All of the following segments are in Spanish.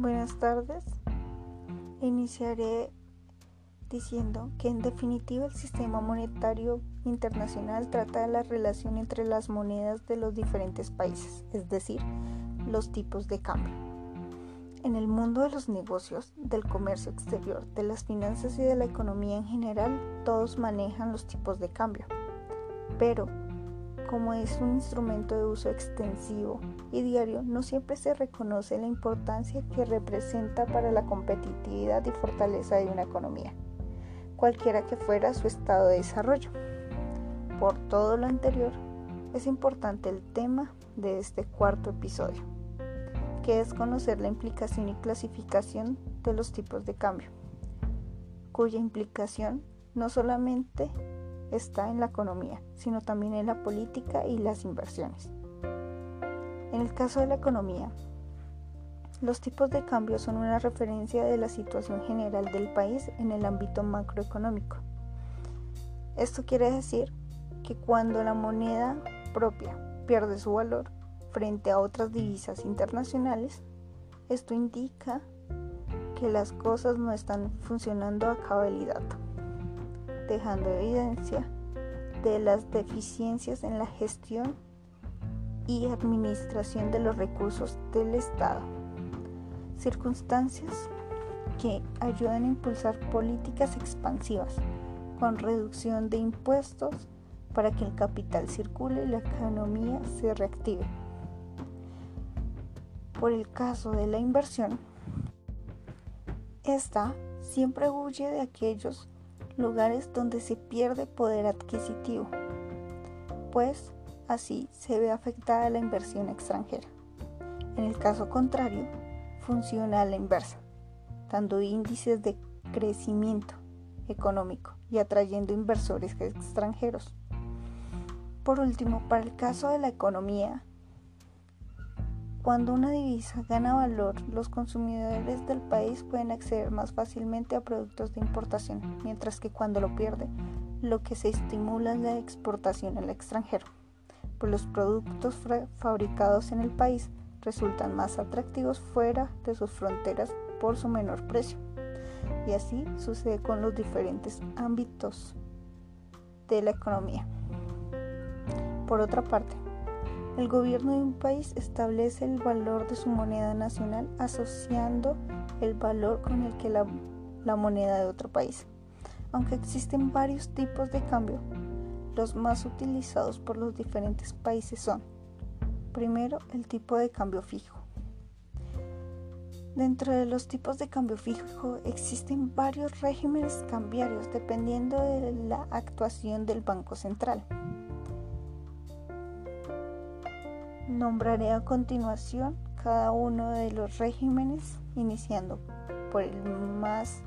Buenas tardes. Iniciaré diciendo que en definitiva el sistema monetario internacional trata de la relación entre las monedas de los diferentes países, es decir, los tipos de cambio. En el mundo de los negocios, del comercio exterior, de las finanzas y de la economía en general, todos manejan los tipos de cambio. Pero, como es un instrumento de uso extensivo y diario, no siempre se reconoce la importancia que representa para la competitividad y fortaleza de una economía, cualquiera que fuera su estado de desarrollo. Por todo lo anterior, es importante el tema de este cuarto episodio, que es conocer la implicación y clasificación de los tipos de cambio, cuya implicación no solamente está en la economía, sino también en la política y las inversiones. En el caso de la economía, los tipos de cambio son una referencia de la situación general del país en el ámbito macroeconómico. Esto quiere decir que cuando la moneda propia pierde su valor frente a otras divisas internacionales, esto indica que las cosas no están funcionando a cabalidad, dejando evidencia de las deficiencias en la gestión y administración de los recursos del Estado. Circunstancias que ayudan a impulsar políticas expansivas con reducción de impuestos, para que el capital circule y la economía se reactive. Por el caso de la inversión, esta siempre huye de aquellos lugares donde se pierde poder adquisitivo, pues así se ve afectada la inversión extranjera. En el caso contrario, funciona a la inversa, dando índices de crecimiento económico y atrayendo inversores extranjeros. Por último, para el caso de la economía, cuando una divisa gana valor, los consumidores del país pueden acceder más fácilmente a productos de importación, mientras que cuando lo pierde, lo que se estimula es la exportación al extranjero, pues los productos fabricados en el país resultan más atractivos fuera de sus fronteras por su menor precio. Y así sucede con los diferentes ámbitos de la economía. Por otra parte, el gobierno de un país establece el valor de su moneda nacional asociando el valor con el que la, moneda de otro país. Aunque existen varios tipos de cambio, los más utilizados por los diferentes países son, primero, el tipo de cambio fijo. Dentro de los tipos de cambio fijo existen varios regímenes cambiarios dependiendo de la actuación del Banco Central. Nombraré a continuación cada uno de los regímenes, iniciando por el más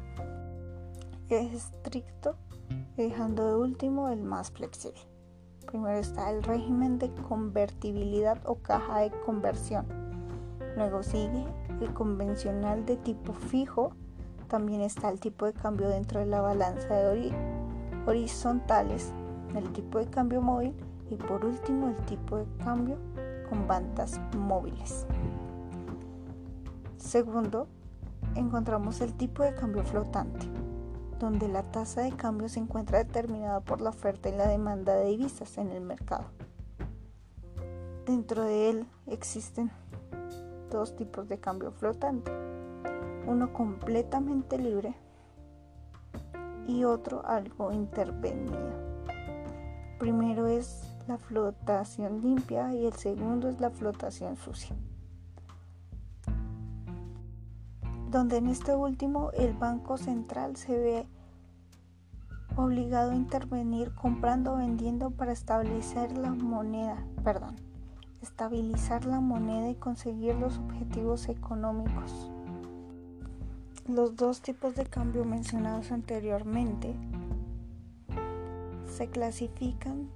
estricto, dejando de último el más flexible. Primero está el régimen de convertibilidad o caja de conversión. Luego sigue el convencional de tipo fijo. También está el tipo de cambio dentro de la balanza de horizontales, el tipo de cambio móvil y por último el tipo de cambio bandas móviles. Segundo, encontramos el tipo de cambio flotante, donde la tasa de cambio se encuentra determinada por la oferta y la demanda de divisas en el mercado. Dentro de él existen dos tipos de cambio flotante, uno completamente libre y otro algo intervenido. Primero es la flotación limpia y el segundo es la flotación sucia. Donde en este último el Banco Central se ve obligado a intervenir comprando o vendiendo para establecer la moneda, perdón, estabilizar la moneda y conseguir los objetivos económicos. Los dos tipos de cambio mencionados anteriormente se clasifican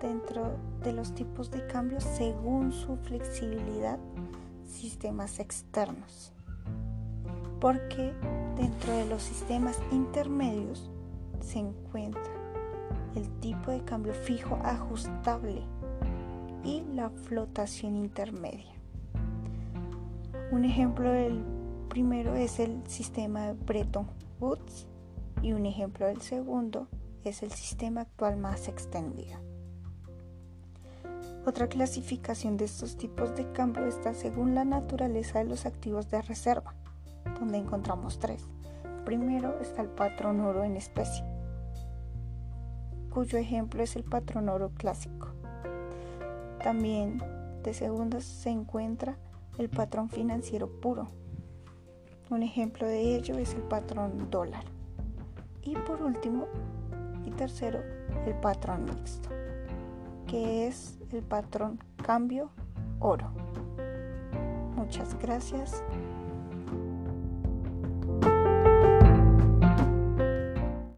dentro de los tipos de cambio según su flexibilidad sistemas externos. Porque dentro de los sistemas intermedios se encuentra el tipo de cambio fijo ajustable y la flotación intermedia. Un ejemplo del primero es el sistema de Bretton Woods y un ejemplo del segundo es el sistema actual más extendido. Otra clasificación de estos tipos de cambio está según la naturaleza de los activos de reserva, donde encontramos tres. Primero está el patrón oro en especie, cuyo ejemplo es el patrón oro clásico. También de segunda se encuentra el patrón financiero puro. Un ejemplo de ello es el patrón dólar. Y por último, y tercero, el patrón mixto, que es el patrón cambio oro. Muchas gracias.